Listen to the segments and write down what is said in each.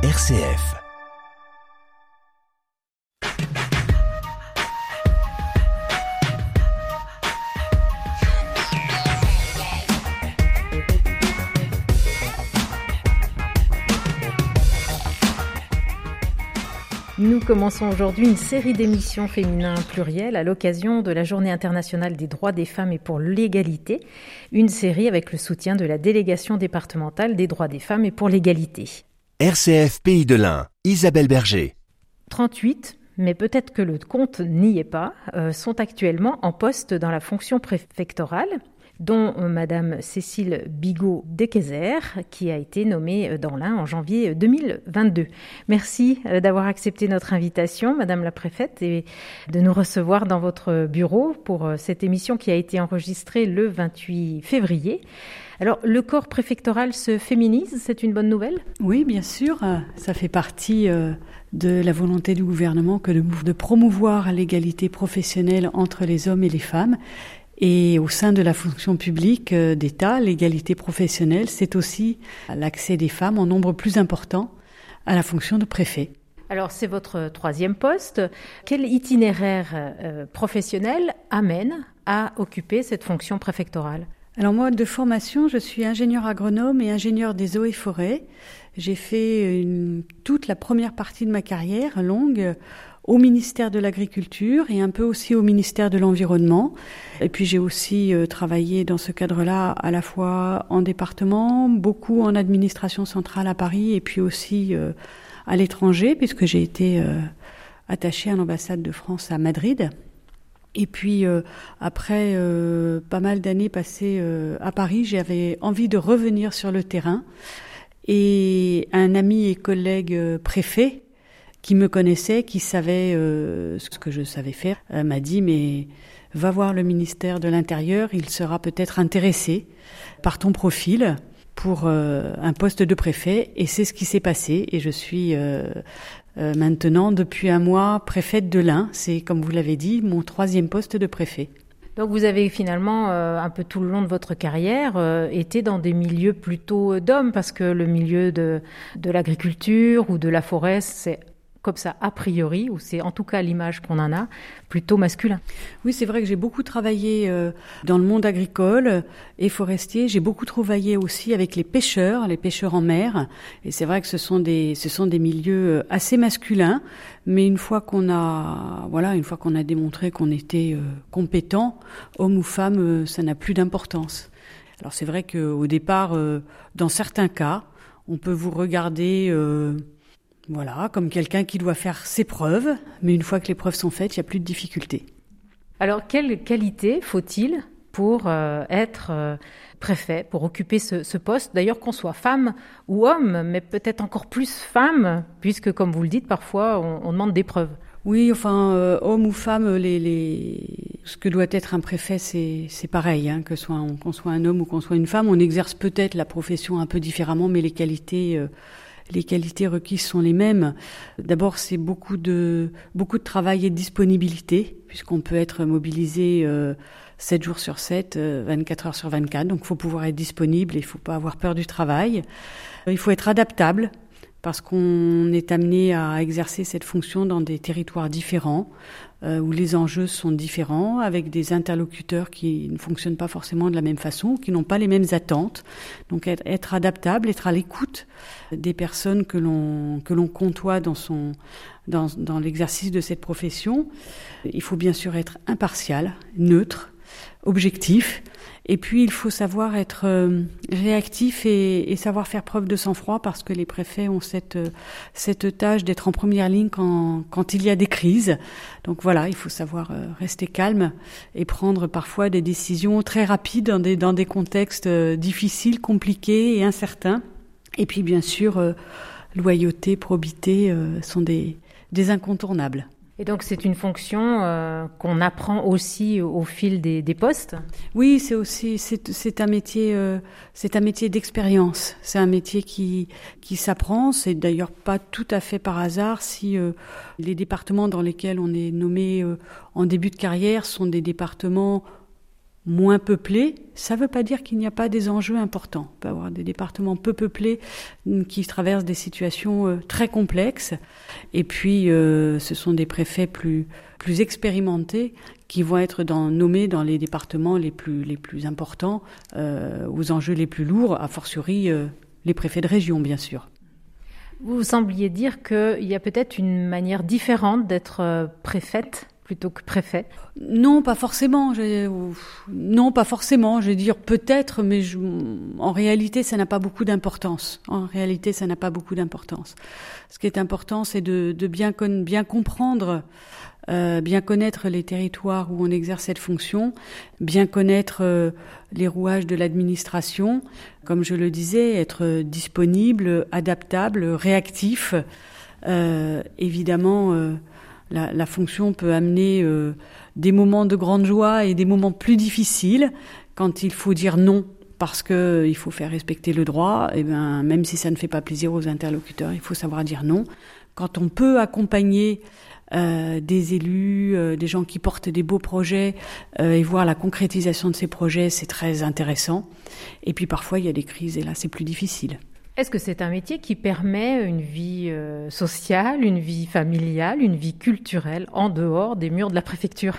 RCF. Nous commençons aujourd'hui une série d'émissions féminins plurielles à l'occasion de la Journée internationale des droits des femmes et pour l'égalité, une série avec le soutien de la délégation départementale des droits des femmes et pour l'égalité. RCF Pays de l'Ain, Isabelle Berger. 38, mais peut-être que le compte n'y est pas, euh, sont actuellement en poste dans la fonction préfectorale dont euh, Madame Cécile bigot dekezer qui a été nommée euh, dans l'Ain en janvier 2022. Merci d'avoir accepté notre invitation, Madame la préfète, et de nous recevoir dans votre bureau pour cette émission qui a été enregistrée le 28 février. Alors, le corps préfectoral se féminise, c'est une bonne nouvelle? Oui, bien sûr. Ça fait partie de la volonté du gouvernement que de promouvoir l'égalité professionnelle entre les hommes et les femmes. Et au sein de la fonction publique euh, d'État, l'égalité professionnelle, c'est aussi l'accès des femmes en nombre plus important à la fonction de préfet. Alors c'est votre troisième poste. Quel itinéraire euh, professionnel amène à occuper cette fonction préfectorale? Alors moi, de formation, je suis ingénieur agronome et ingénieur des eaux et forêts. J'ai fait une, toute la première partie de ma carrière longue au ministère de l'Agriculture et un peu aussi au ministère de l'Environnement. Et puis j'ai aussi euh, travaillé dans ce cadre-là à la fois en département, beaucoup en administration centrale à Paris et puis aussi euh, à l'étranger puisque j'ai été euh, attachée à l'ambassade de France à Madrid. Et puis après pas mal d'années passées à Paris, j'avais envie de revenir sur le terrain. Et un ami et collègue préfet qui me connaissait, qui savait euh, ce que je savais faire, euh, m'a dit mais va voir le ministère de l'Intérieur, il sera peut-être intéressé par ton profil pour euh, un poste de préfet et c'est ce qui s'est passé et je suis maintenant depuis un mois préfète de l'Ain, c'est comme vous l'avez dit mon troisième poste de préfet. Donc vous avez finalement, un peu tout le long de votre carrière, été dans des milieux plutôt d'hommes, parce que le milieu de, de l'agriculture ou de la forêt, c'est comme ça a priori, ou c'est en tout cas l'image qu'on en a, plutôt masculin. Oui, c'est vrai que j'ai beaucoup travaillé euh, dans le monde agricole et forestier. J'ai beaucoup travaillé aussi avec les pêcheurs, les pêcheurs en mer. Et c'est vrai que ce sont des, ce sont des milieux euh, assez masculins. Mais une fois qu'on a, voilà, une fois qu'on a démontré qu'on était euh, compétent, homme ou femme, ça n'a plus d'importance. Alors c'est vrai qu'au départ, dans certains cas, on peut vous regarder voilà, comme quelqu'un qui doit faire ses preuves, mais une fois que les preuves sont faites, il n'y a plus de difficultés. Alors, quelle qualité faut-il pour euh, être euh, préfet, pour occuper ce, poste? D'ailleurs, qu'on soit femme ou homme, mais peut-être encore plus femme, puisque, comme vous le dites, parfois, on, demande des preuves. Oui, enfin, euh, homme ou femme, les, ce que doit être un préfet, c'est pareil, hein, que soit qu'on soit un homme ou qu'on soit une femme. On exerce peut-être la profession un peu différemment, mais les qualités les qualités requises sont les mêmes. D'abord, c'est beaucoup de beaucoup de travail et de disponibilité, puisqu'on peut être mobilisé euh, 7 jours sur 7, 24 euh, heures sur 24. Donc, il faut pouvoir être disponible et il faut pas avoir peur du travail. Il faut être adaptable parce qu'on est amené à exercer cette fonction dans des territoires différents, euh, où les enjeux sont différents, avec des interlocuteurs qui ne fonctionnent pas forcément de la même façon, qui n'ont pas les mêmes attentes. Donc être, adaptable, être à l'écoute des personnes que l'on que côtoie dans, dans l'exercice de cette profession. Il faut bien sûr être impartial, neutre, objectif. Et puis, il faut savoir être euh, réactif et, savoir faire preuve de sang-froid parce que les préfets ont cette, euh, cette tâche d'être en première ligne quand, il y a des crises. Donc voilà, il faut savoir euh, rester calme et prendre parfois des décisions très rapides dans des, dans des contextes difficiles, compliqués et incertains. Et puis, bien sûr, loyauté, probité sont des, des incontournables. Et donc c'est une fonction euh, qu'on apprend aussi au fil des, des postes. Oui, c'est aussi c'est un métier euh, c'est un métier d'expérience. C'est un métier qui qui s'apprend. C'est d'ailleurs pas tout à fait par hasard si euh, les départements dans lesquels on est nommé en début de carrière sont des départements moins peuplés, ça ne veut pas dire qu'il n'y a pas des enjeux importants. On peut avoir des départements peu peuplés mm, qui traversent des situations euh, très complexes. Et puis, euh, ce sont des préfets plus, expérimentés qui vont être nommés dans les départements les plus, les plus importants, euh, aux enjeux les plus lourds, a fortiori les préfets de région, bien sûr. Vous sembliez dire qu'il y a peut-être une manière différente d'être préfète plutôt que préfet Non, pas forcément. Non, pas forcément. Je vais dire peut-être, mais en réalité, ça n'a pas beaucoup d'importance. En réalité, ça n'a pas beaucoup d'importance. Ce qui est important, c'est de, bien, bien comprendre, euh, bien connaître les territoires où on exerce cette fonction, bien connaître euh, les rouages de l'administration, comme je le disais, être disponible, adaptable, réactif. Euh, évidemment la, fonction peut amener euh, des moments de grande joie et des moments plus difficiles quand il faut dire non parce qu'il faut faire respecter le droit. Et ben même si ça ne fait pas plaisir aux interlocuteurs, il faut savoir dire non. Quand on peut accompagner euh, des élus, euh, des gens qui portent des beaux projets et voir la concrétisation de ces projets, c'est très intéressant. Et puis parfois il y a des crises et là c'est plus difficile. Est-ce que c'est un métier qui permet une vie euh, sociale, une vie familiale, une vie culturelle en dehors des murs de la préfecture?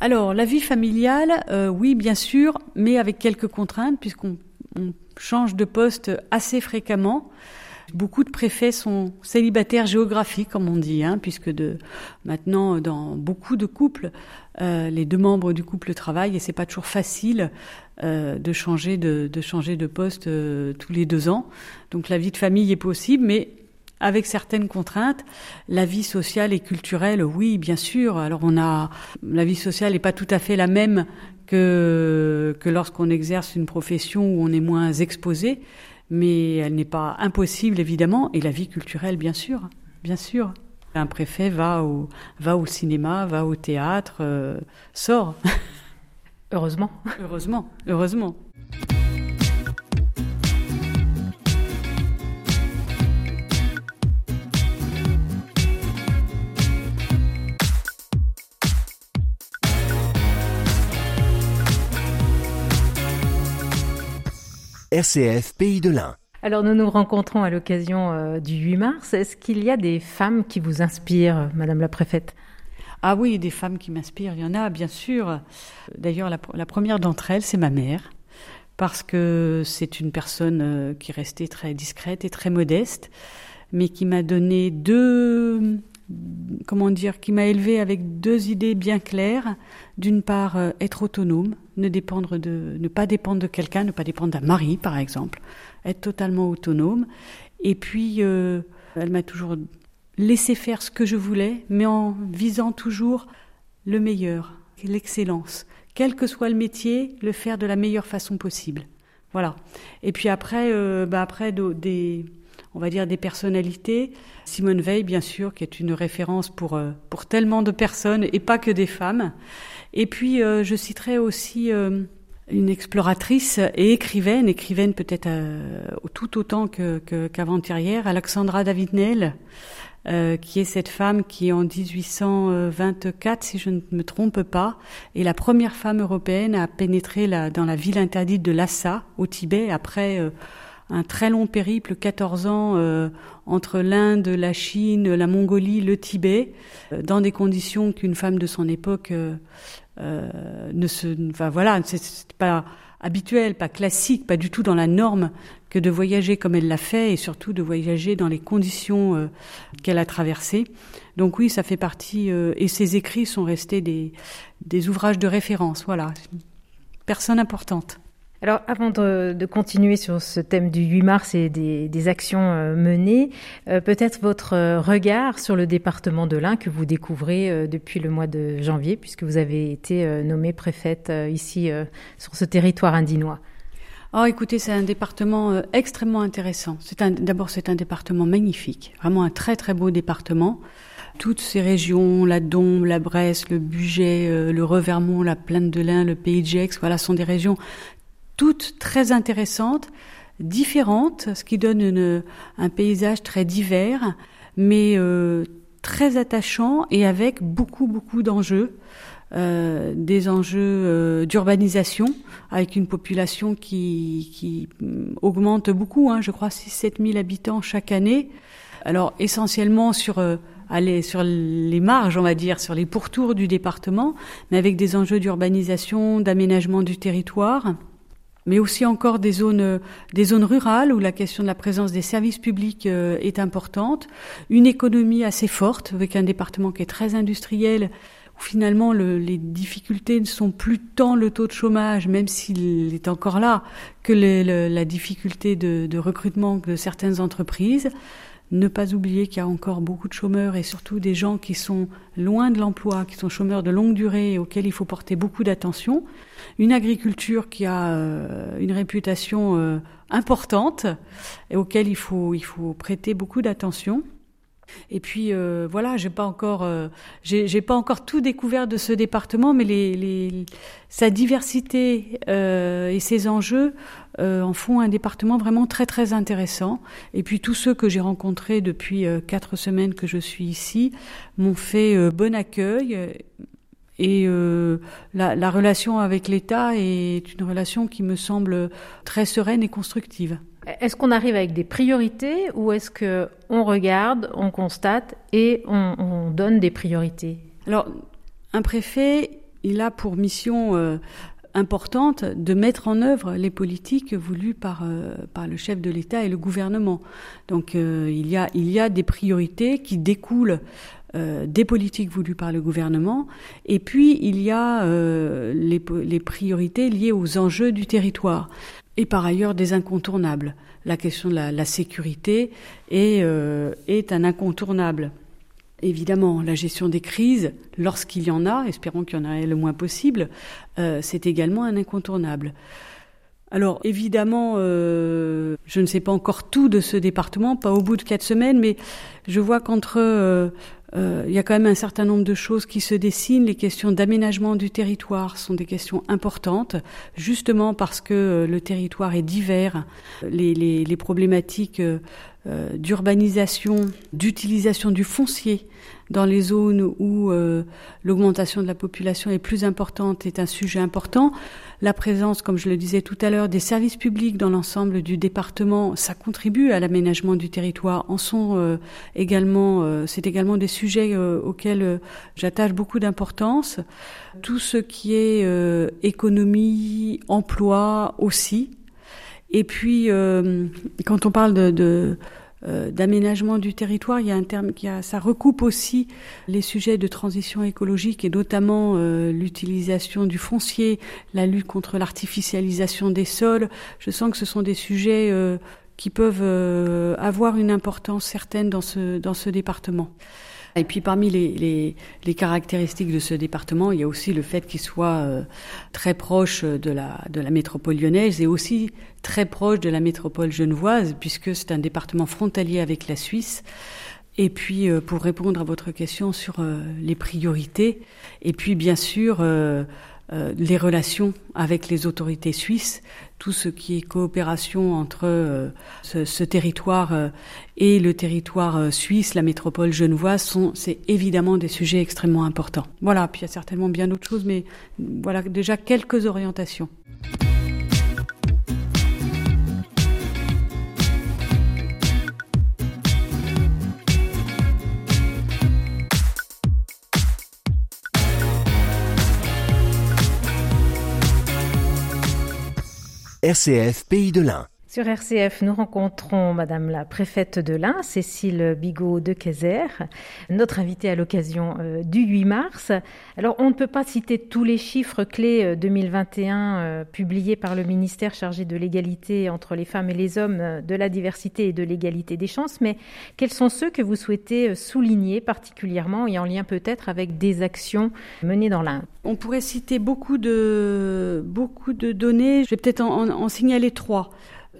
Alors, la vie familiale, euh, oui, bien sûr, mais avec quelques contraintes, puisqu'on change de poste assez fréquemment. Beaucoup de préfets sont célibataires géographiques, comme on dit, hein, puisque maintenant, dans beaucoup de couples, euh, les deux membres du couple travaillent et c'est pas toujours facile euh, de changer de, de, changer de poste euh, tous les deux ans. Donc la vie de famille est possible, mais avec certaines contraintes. La vie sociale et culturelle, oui, bien sûr. Alors on a la vie sociale n'est pas tout à fait la même que que lorsqu'on exerce une profession où on est moins exposé mais elle n'est pas impossible évidemment, et la vie culturelle bien sûr, bien sûr. Un préfet va au, va au cinéma, va au théâtre, euh, sort. Heureusement. Heureusement, heureusement. RCF Pays de l'Ain. Alors nous nous rencontrons à l'occasion euh, du 8 mars. Est-ce qu'il y a des femmes qui vous inspirent, Madame la préfète? Ah oui, des femmes qui m'inspirent, il y en a bien sûr. D'ailleurs, la, première d'entre elles, c'est ma mère, parce que c'est une personne euh, qui restait très discrète et très modeste, mais qui m'a donné deux, comment dire, qui m'a élevé avec deux idées bien claires. D'une part, euh, être autonome, ne dépendre de, ne pas dépendre de quelqu'un, ne pas dépendre d'un mari, par exemple, être totalement autonome. Et puis, euh, elle m'a toujours laissé faire ce que je voulais, mais en visant toujours le meilleur, l'excellence. Quel que soit le métier, le faire de la meilleure façon possible. Voilà. Et puis après, euh, bah après des on va dire, des personnalités. Simone Veil, bien sûr, qui est une référence pour, euh, pour tellement de personnes et pas que des femmes. Et puis, euh, je citerai aussi une exploratrice et écrivaine, écrivaine peut-être tout autant que, qu'avant-hier, Alexandra David-Nel, qui est cette femme qui, en 1824, si je ne me trompe pas, est la première femme européenne à pénétrer la, dans la ville interdite de Lhasa, au Tibet, après un très long périple, 14 ans, euh, entre l'Inde, la Chine, la Mongolie, le Tibet, euh, dans des conditions qu'une femme de son époque euh, ne se, enfin voilà, c'est pas habituel, pas classique, pas du tout dans la norme que de voyager comme elle l'a fait et surtout de voyager dans les conditions qu'elle a traversées. Donc oui, ça fait partie et ses écrits sont restés des, des ouvrages de référence. Voilà, personne importante. Alors, avant de, continuer sur ce thème du 8 mars et des, actions euh, menées, euh, peut-être votre euh, regard sur le département de l'Ain que vous découvrez depuis le mois de janvier, puisque vous avez été nommée préfète ici sur ce territoire indinois. Oh, écoutez, c'est un département extrêmement intéressant. C'est d'abord c'est un département magnifique, vraiment un très très beau département toutes ces régions, la Dombe, la Bresse, le Bugey, le Revermont, la Plaine de l'Ain, le Pays de Gex, voilà, sont des régions toutes très intéressantes, différentes, ce qui donne un paysage très divers, mais euh, très attachant et avec beaucoup, beaucoup d'enjeux. euh, des enjeux euh, d'urbanisation avec une population qui, qui augmente beaucoup, hein, je crois 6-7 000 habitants chaque année. Alors essentiellement sur euh, aller sur les marges, on va dire, sur les pourtours du département, mais avec des enjeux d'urbanisation, d'aménagement du territoire mais aussi encore des zones, des zones rurales où la question de la présence des services publics euh, est importante, une économie assez forte avec un département qui est très industriel où finalement le, les difficultés ne sont plus tant le taux de chômage, même s'il est encore là, que la difficulté de recrutement de certaines entreprises. Ne pas oublier qu'il y a encore beaucoup de chômeurs et surtout des gens qui sont loin de l'emploi, qui sont chômeurs de longue durée et auxquels il faut porter beaucoup d'attention. Une agriculture qui a euh, une réputation euh, importante et auquel il faut, il faut prêter beaucoup d'attention. Et puis euh, voilà, j'ai pas encore, euh, j'ai pas encore tout découvert de ce département, mais les, les sa diversité euh, et ses enjeux euh, en font un département vraiment très très intéressant. Et puis tous ceux que j'ai rencontrés depuis euh, quatre semaines que je suis ici m'ont fait bon accueil. Et la, la relation avec l'État est une relation qui me semble très sereine et constructive. Est-ce qu'on arrive avec des priorités ou est-ce que on regarde, on constate et on, on, donne des priorités? Alors, un préfet, il a pour mission euh, importante de mettre en œuvre les politiques voulues par, euh, le chef de l'État et le gouvernement. Donc, euh, il, y a, des priorités qui découlent des politiques voulues par le gouvernement, et puis il y a les, priorités liées aux enjeux du territoire et par ailleurs des incontournables. La question de la, sécurité est, euh, est un incontournable. Évidemment, la gestion des crises, lorsqu'il y en a, espérons qu'il y en ait le moins possible, euh, c'est également un incontournable. Alors évidemment, euh, je ne sais pas encore tout de ce département, pas au bout de quatre semaines, mais je vois qu'entre euh, euh, il y a quand même un certain nombre de choses qui se dessinent. Les questions d'aménagement du territoire sont des questions importantes, justement parce que euh, le territoire est divers. Les, les, les problématiques euh, d'urbanisation, d'utilisation du foncier dans les zones où l'augmentation de la population est plus importante est un sujet important. La présence, comme je le disais tout à l'heure, des services publics dans l'ensemble du département, ça contribue à l'aménagement du territoire. En sont euh, également, euh, c'est également des sujets euh, auxquels euh, j'attache beaucoup d'importance. Tout ce qui est euh, économie, emploi aussi. Et puis, quand on parle de, de d'aménagement du territoire, il y a un terme qui a, ça recoupe aussi les sujets de transition écologique et notamment euh, l'utilisation du foncier, la lutte contre l'artificialisation des sols. Je sens que ce sont des sujets euh, qui peuvent euh, avoir une importance certaine dans ce, dans ce département. Et puis parmi les, les, les, caractéristiques de ce département, il y a aussi le fait qu'il soit euh, très proche de la, de la métropole lyonnaise et aussi très proche de la métropole genevoise, puisque c'est un département frontalier avec la Suisse. Et puis, euh, pour répondre à votre question sur euh, les priorités, et puis bien sûr, euh, les relations avec les autorités suisses, tout ce qui est coopération entre euh, ce, territoire euh, et le territoire suisse, la métropole genevoise, sont c'est évidemment des sujets extrêmement importants. Voilà, puis il y a certainement bien d'autres choses, mais voilà déjà quelques orientations. RCF Pays de l'Ain. Sur RCF, nous rencontrons Madame la préfète de l'Ain, Cécile Bigot de Kayser, notre invitée à l'occasion euh, du 8 mars. Alors, on ne peut pas citer tous les chiffres clés euh, 2021 euh, publiés par le ministère chargé de l'égalité entre les femmes et les hommes, euh, de la diversité et de l'égalité des chances, mais quels sont ceux que vous souhaitez euh, souligner particulièrement et en lien peut-être avec des actions menées dans l'Ain On pourrait citer beaucoup de, beaucoup de données. Je vais peut-être en signaler trois.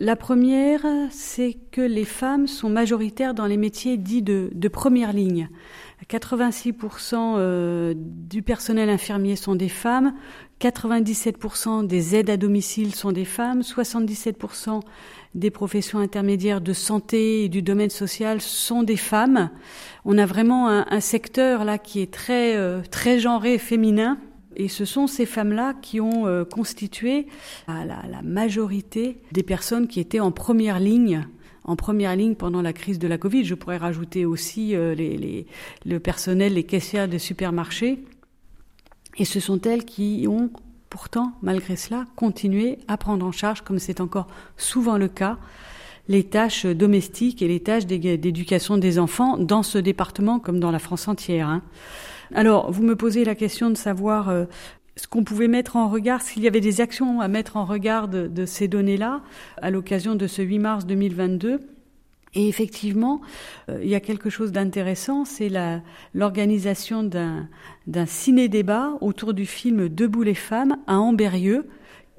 La première, c'est que les femmes sont majoritaires dans les métiers dits de, première ligne. 86% euh, du personnel infirmier sont des femmes, 97% des aides à domicile sont des femmes, 77% des professions intermédiaires de santé et du domaine social sont des femmes. On a vraiment un, un secteur là qui est très euh, très genré féminin Et ce sont ces femmes-là qui ont euh, constitué la, majorité des personnes qui étaient en première ligne en première ligne pendant la crise de la Covid. Je pourrais rajouter aussi euh, le personnel, les caissières des supermarchés. Et ce sont elles qui ont pourtant, malgré cela, continué à prendre en charge, comme c'est encore souvent le cas, les tâches domestiques et les tâches d'éducation des enfants dans ce département comme dans la France entière. Hein. Alors, vous me posez la question de savoir euh, ce qu'on pouvait mettre en regard, s'il y avait des actions à mettre en regard de, ces données-là à l'occasion de ce 8 mars 2022. Et effectivement, euh, il y a quelque chose d'intéressant, c'est l'organisation d'un ciné-débat autour du film Debout les femmes à Amberieux,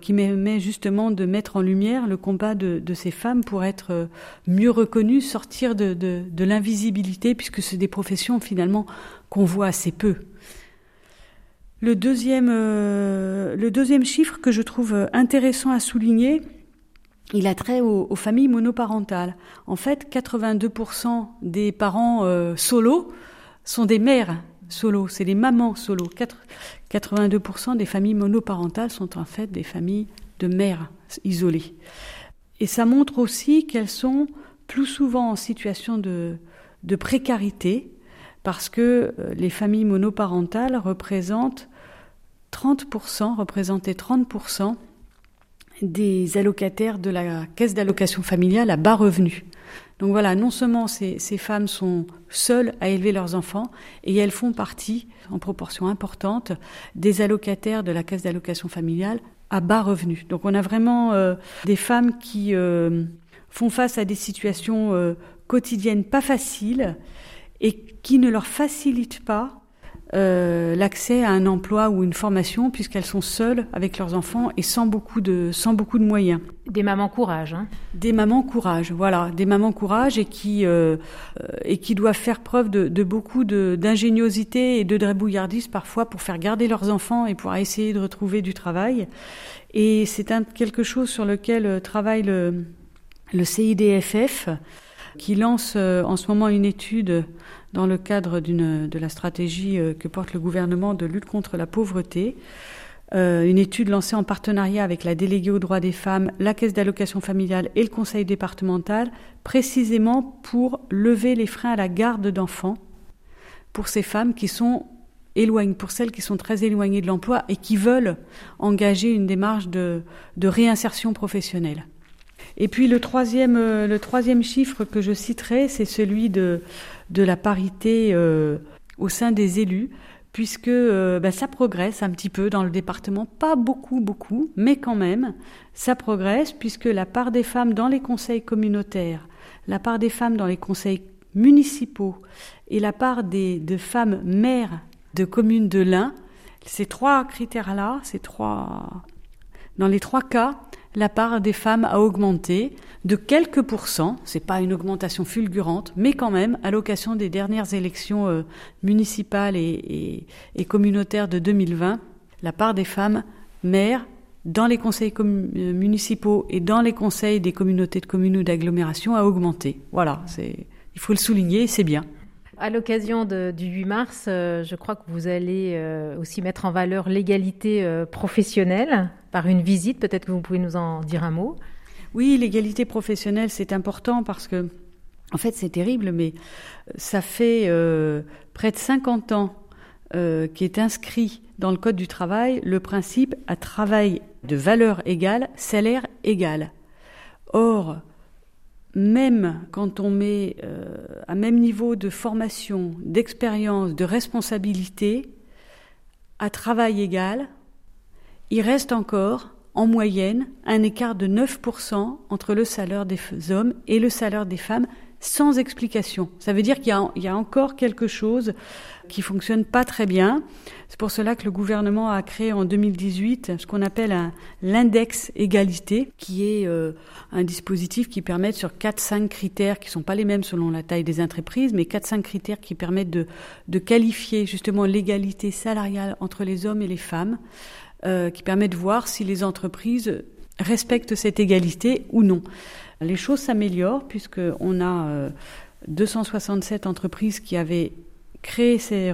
qui permet justement de mettre en lumière le combat de, ces femmes pour être euh, mieux reconnues, sortir de l'invisibilité, puisque c'est des professions finalement qu'on voit assez peu. Le deuxième, euh, le deuxième chiffre que je trouve intéressant à souligner, il a trait aux, familles monoparentales. En fait, 82% des parents euh, solos sont des mères solo, c'est les mamans solo. 82% des familles monoparentales sont en fait des familles de mères isolées. Et ça montre aussi qu'elles sont plus souvent en situation de, précarité parce que euh, les familles monoparentales représentent 30%, représentaient 30% des allocataires de la caisse d'allocation familiale à bas revenus. Donc voilà, non seulement ces, femmes sont seules à élever leurs enfants, et elles font partie, en proportion importante, des allocataires de la caisse d'allocation familiale à bas revenus. Donc on a vraiment euh, des femmes qui euh, font face à des situations euh, quotidiennes pas faciles et qui ne leur facilitent pas euh, l'accès à un emploi ou une formation puisqu'elles sont seules avec leurs enfants et sans beaucoup de, sans beaucoup de moyens. Des mamans courage. Hein. Des mamans courage, voilà, des mamans courage et qui, euh, euh, et qui doivent faire preuve de, de beaucoup d'ingéniosité et de drébouillardise parfois pour faire garder leurs enfants et pour essayer de retrouver du travail. Et c'est quelque chose sur lequel travaille le, le CIDFF qui lance en ce moment une étude dans le cadre de la stratégie euh, que porte le gouvernement de lutte contre la pauvreté. Euh, une étude lancée en partenariat avec la déléguée aux droits des femmes, la caisse d'allocation familiale et le conseil départemental, précisément pour lever les freins à la garde d'enfants pour ces femmes qui sont éloignées, pour celles qui sont très éloignées de l'emploi et qui veulent engager une démarche de, réinsertion professionnelle. Et puis troisième, euh, le troisième chiffre que je citerai, c'est celui de, de la parité euh, au sein des élus, puisque euh, ben, ça progresse un petit peu dans le département, pas beaucoup, beaucoup, mais quand même, ça progresse, puisque la part des femmes dans les conseils communautaires, la part des femmes dans les conseils municipaux et la part des, de femmes maires de communes de l'Ain, ces trois critères-là, ces trois, dans les trois cas, la part des femmes a augmenté de quelques pourcents, c'est pas une augmentation fulgurante, mais quand même, à l'occasion des dernières élections euh, municipales et, communautaires de 2020, la part des femmes maires dans les conseils euh, municipaux et dans les conseils des communautés de communes ou d'agglomération a augmenté. Voilà, c'est, il faut le souligner, c'est bien. À l'occasion du 8 mars, euh, je crois que vous allez aussi mettre en valeur l'égalité professionnelle par une visite. Peut-être que vous pouvez nous en dire un mot. Oui, l'égalité professionnelle, c'est important parce que, en fait, c'est terrible, mais ça fait euh, près de 50 ans euh, qu'est inscrit dans le Code du travail le principe à travail de valeur égale, salaire égal. Or, même quand on met euh, à même niveau de formation, d'expérience, de responsabilité, à travail égal, il reste encore, en moyenne, un écart de 9% entre le salaire des hommes et le salaire des femmes, sans explication. Ça veut dire qu'il y, a encore quelque chose qui fonctionne pas très bien. C'est pour cela que le gouvernement a créé en 2018 ce qu'on appelle l'index égalité, qui est euh, un dispositif qui permet sur 4-5 critères qui sont pas les mêmes selon la taille des entreprises, mais 4-5 critères qui permettent de, de qualifier justement l'égalité salariale entre les hommes et les femmes. Euh, qui permet de voir si les entreprises respectent cette égalité ou non. Les choses s'améliorent puisqu'on a 267 euh, entreprises qui avaient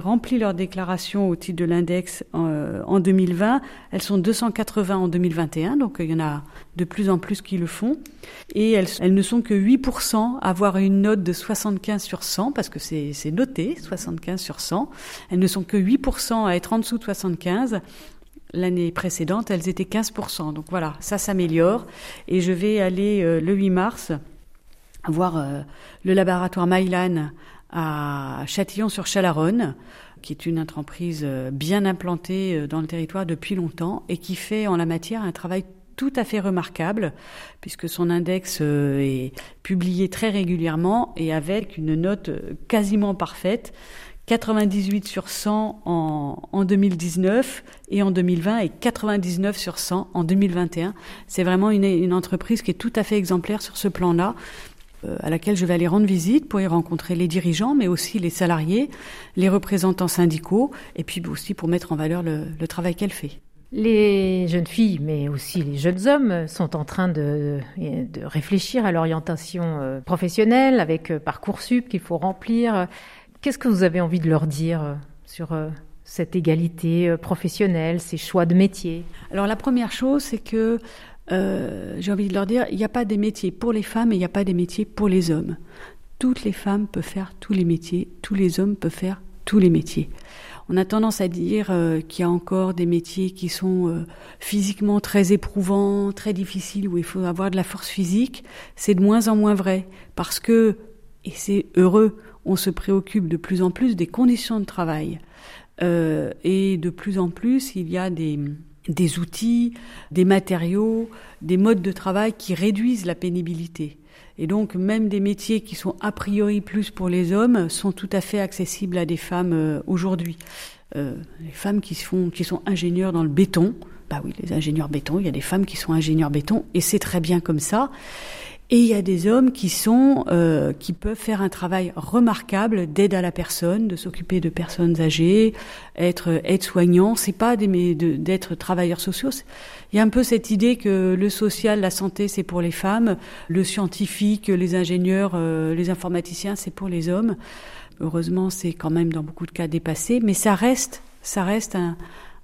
rempli leur déclaration au titre de l'index en, 2020. Elles sont 280 en 2021, donc il y en a de plus en plus qui le font. Et elles, elles ne sont que 8% à avoir une note de 75 sur 100, parce que c'est noté, 75 sur 100. Elles ne sont que 8% à être en dessous de 75. L'année précédente, elles étaient 15%. Donc voilà, ça s'améliore. Et je vais aller euh, le 8 mars voir euh, le laboratoire Mylan à Châtillon-sur-Chalaronne, qui est une entreprise euh, bien implantée dans le territoire depuis longtemps et qui fait en la matière un travail tout à fait remarquable, puisque son index est publié très régulièrement et avec une note quasiment parfaite. 98 sur 100 en, en 2019 et en 2020 et 99 sur 100 en 2021. C'est vraiment une, entreprise qui est tout à fait exemplaire sur ce plan-là, euh, à laquelle je vais aller rendre visite pour y rencontrer les dirigeants, mais aussi les salariés, les représentants syndicaux, et puis aussi pour mettre en valeur le, le travail qu'elle fait. Les jeunes filles, mais aussi les jeunes hommes, sont en train de, de réfléchir à l'orientation euh, professionnelle avec euh, Parcoursup qu'il faut remplir. Qu'est-ce que vous avez envie de leur dire euh, sur euh, cette égalité euh, professionnelle, ces choix de métier? Alors la première chose, c'est que j'ai envie de leur dire, il n'y a pas des métiers pour les femmes et il n'y a pas des métiers pour les hommes. Toutes les femmes peuvent faire tous les métiers, tous les hommes peuvent faire tous les métiers. On a tendance à dire qu'il y a encore des métiers qui sont physiquement très éprouvants, très difficiles, où il faut avoir de la force physique. C'est de moins en moins vrai, parce que, et c'est heureux, on se préoccupe de plus en plus des conditions de travail. Euh, et de plus en plus, il y a des, outils, des matériaux, des modes de travail qui réduisent la pénibilité. Et donc, même des métiers qui sont a priori plus pour les hommes sont tout à fait accessibles à des femmes euh, aujourd'hui. Euh, les femmes qui sont ingénieurs dans le béton, bah oui, les ingénieurs béton, il y a des femmes qui sont ingénieurs béton, et c'est très bien comme ça. Et il y a des hommes qui sont, euh, qui peuvent faire un travail remarquable d'aide à la personne, de s'occuper de personnes âgées, être aide-soignant. C'est pas d'être travailleurs sociaux. Il y a un peu cette idée que le social, la santé, c'est pour les femmes, le scientifique, les ingénieurs, euh, les informaticiens, c'est pour les hommes. Heureusement, c'est quand même dans beaucoup de cas dépassé, mais ça reste, ça reste un,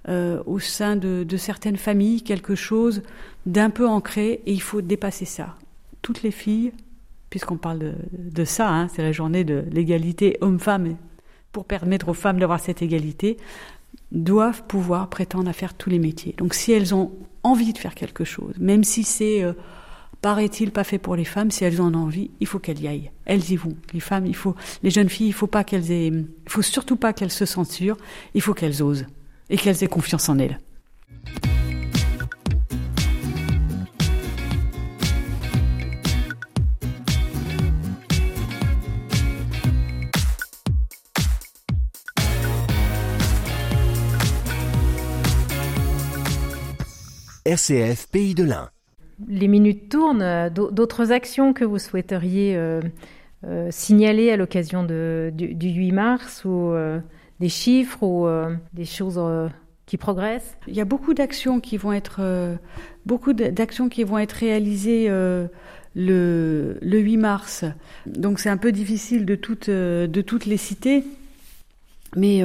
euh, au sein de, de certaines familles quelque chose d'un peu ancré et il faut dépasser ça toutes les filles, puisqu'on parle de, ça, hein, c'est la journée de l'égalité homme-femme, pour permettre aux femmes d'avoir cette égalité, doivent pouvoir prétendre à faire tous les métiers. Donc si elles ont envie de faire quelque chose, même si c'est, euh, paraît-il, pas fait pour les femmes, si elles en ont envie, il faut qu'elles y aillent. Elles y vont. Les femmes, il faut, les jeunes filles, il faut pas qu'elles il faut surtout pas qu'elles se censurent, il faut qu'elles osent et qu'elles aient confiance en elles. RCF Pays de l'Ain. Les minutes tournent. D'autres actions que vous souhaiteriez euh, euh, signaler à l'occasion du, du, 8 mars ou euh, des chiffres ou des choses qui progressent? Il y a beaucoup d'actions qui vont être beaucoup d'actions qui vont être réalisées le, le 8 mars. Donc c'est un peu difficile de toutes de toutes les citer. Mais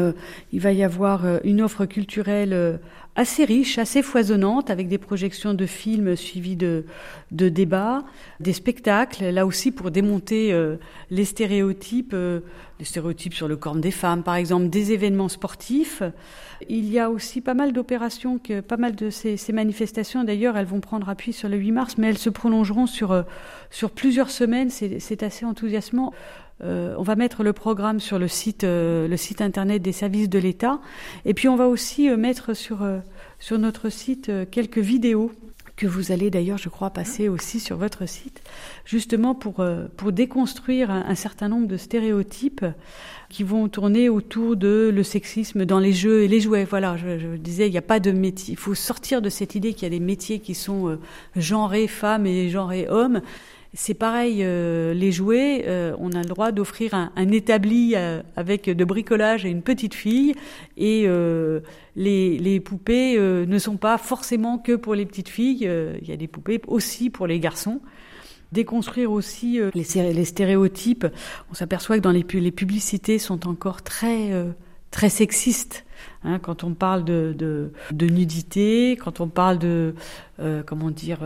il va y avoir une offre culturelle assez riche, assez foisonnante, avec des projections de films suivies de, de débats, des spectacles, là aussi pour démonter euh, les stéréotypes, euh, les stéréotypes sur le corps des femmes, par exemple, des événements sportifs. Il y a aussi pas mal d'opérations, pas mal de ces, ces manifestations, d'ailleurs, elles vont prendre appui sur le 8 mars, mais elles se prolongeront sur, euh, sur plusieurs semaines. C'est assez enthousiasmant. Euh, on va mettre le programme sur le site, euh, le site internet des services de l'État, et puis on va aussi euh, mettre sur sur notre site quelques vidéos que vous allez d'ailleurs, je crois, passer aussi sur votre site, justement pour pour déconstruire un, certain nombre de stéréotypes qui vont tourner autour de le sexisme dans les jeux et les jouets. Voilà, je, je disais, il n'y a pas de métier. Il faut sortir de cette idée qu'il y a des métiers qui sont genrés femmes et genrés hommes. C'est pareil, euh, les jouets, euh, on a le droit d'offrir un, établi euh, avec de bricolage à une petite fille, et les, les, poupées ne sont pas forcément que pour les petites filles, il y a des poupées aussi pour les garçons. déconstruire aussi les, stéréotypes. On s'aperçoit que dans les, les publicités sont encore très très sexistes. Hein, quand on parle de, de, nudité, quand on parle de comment dire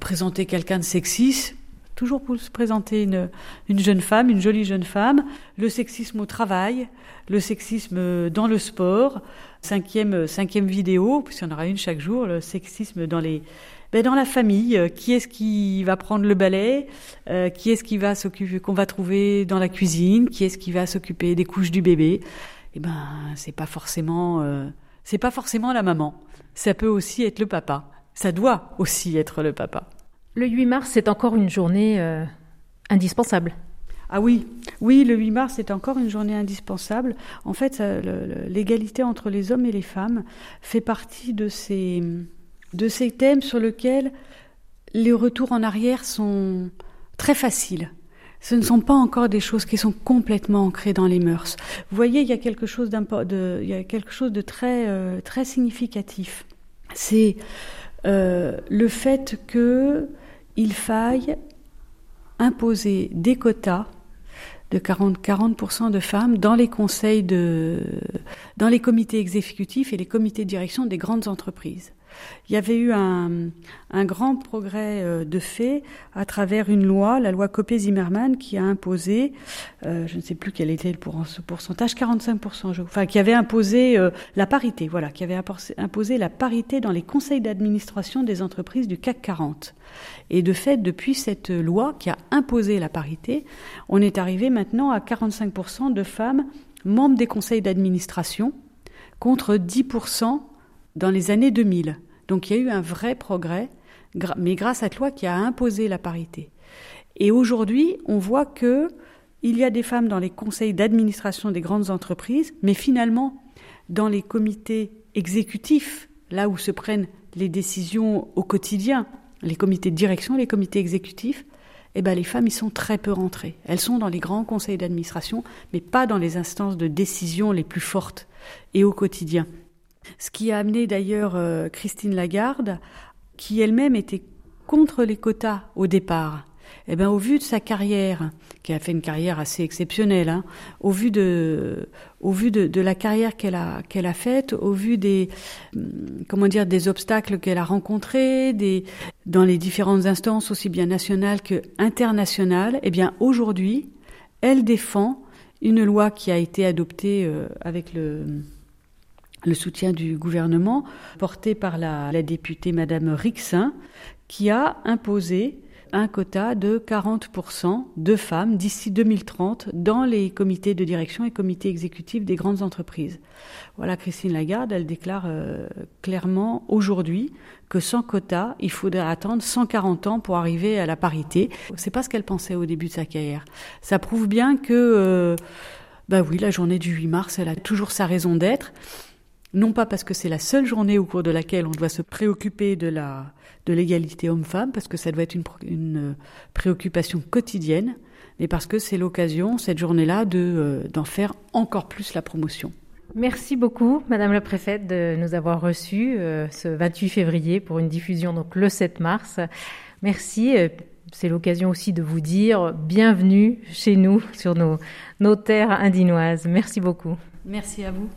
présenter quelqu'un de sexiste, toujours pour se présenter une, une jeune femme, une jolie jeune femme, le sexisme au travail, le sexisme dans le sport, cinquième, cinquième vidéo, puisqu'il y en aura une chaque jour, le sexisme dans les ben dans la famille, qui est-ce qui va prendre le balai, euh, qui est-ce qui va s'occuper, qu'on va trouver dans la cuisine, qui est-ce qui va s'occuper des couches du bébé? Eh ben, c'est pas forcément, euh, c'est pas forcément la maman. Ça peut aussi être le papa. Ça doit aussi être le papa. Le 8 mars, c'est encore une journée euh, indispensable. Ah oui, oui, le 8 mars est encore une journée indispensable. En fait, l'égalité entre les hommes et les femmes fait partie de ces, de ces thèmes sur lesquels les retours en arrière sont très faciles. Ce ne sont pas encore des choses qui sont complètement ancrées dans les mœurs. Vous voyez, il y a quelque chose, de, il y a quelque chose de très, euh, très significatif. C'est euh, le fait que il faille imposer des quotas de 40, 40% de femmes dans les conseils de, dans les comités exécutifs et les comités de direction des grandes entreprises. Il y avait eu un, grand progrès euh, de fait à travers une loi, la loi Copé-Zimmermann, qui a imposé, euh, je ne sais plus quel était le pourcentage, 45%, je, enfin qui avait imposé euh, la parité, qui avait imposé la parité dans les conseils d'administration des entreprises du CAC 40. Et de fait, depuis cette loi qui a imposé la parité, on est arrivé maintenant à 45% de femmes membres des conseils d'administration contre 10% dans les années 2000. Donc il y a eu un vrai progrès, mais grâce à cette loi qui a imposé la parité. Et aujourd'hui, on voit que il y a des femmes dans les conseils d'administration des grandes entreprises, mais finalement, dans les comités exécutifs, là où se prennent les décisions au quotidien, les comités de direction, les comités exécutifs, eh ben les femmes y sont très peu rentrées. Elles sont dans les grands conseils d'administration, mais pas dans les instances de décision les plus fortes et au quotidien. Ce qui a amené d'ailleurs euh, Christine Lagarde, qui elle-même était contre les quotas au départ. Eh ben, au vu de sa carrière, qui a fait une carrière assez exceptionnelle, hein, au vu de, au vu de, la carrière qu'elle a qu'elle a faite, au vu des hum, comment dire des obstacles qu'elle a rencontrés, des dans les différentes instances aussi bien nationales que internationales, eh bien aujourd'hui, elle défend une loi qui a été adoptée euh, avec le le soutien du gouvernement, porté par la, députée Madame Rixin, qui a imposé un quota de 40% de femmes d'ici 2030 dans les comités de direction et comités exécutifs des grandes entreprises. Voilà, Christine Lagarde, elle déclare euh, clairement aujourd'hui que sans quota, il faudrait attendre 140 ans pour arriver à la parité. C'est pas ce qu'elle pensait au début de sa carrière. Ça prouve bien que, euh, bah oui, la journée du 8 mars, elle a toujours sa raison d'être non pas parce que c'est la seule journée au cours de laquelle on doit se préoccuper de la de l'égalité homme-femme, parce que ça doit être une, une, euh, préoccupation quotidienne, mais parce que c'est l'occasion, cette journée-là, de euh, d'en faire encore plus la promotion. Merci beaucoup, Madame la Préfète, de nous avoir reçus euh, ce 28 février pour une diffusion donc le 7 mars. Merci. C'est l'occasion aussi de vous dire bienvenue chez nous sur nos, nos terres indinoises. Merci beaucoup. Merci à vous.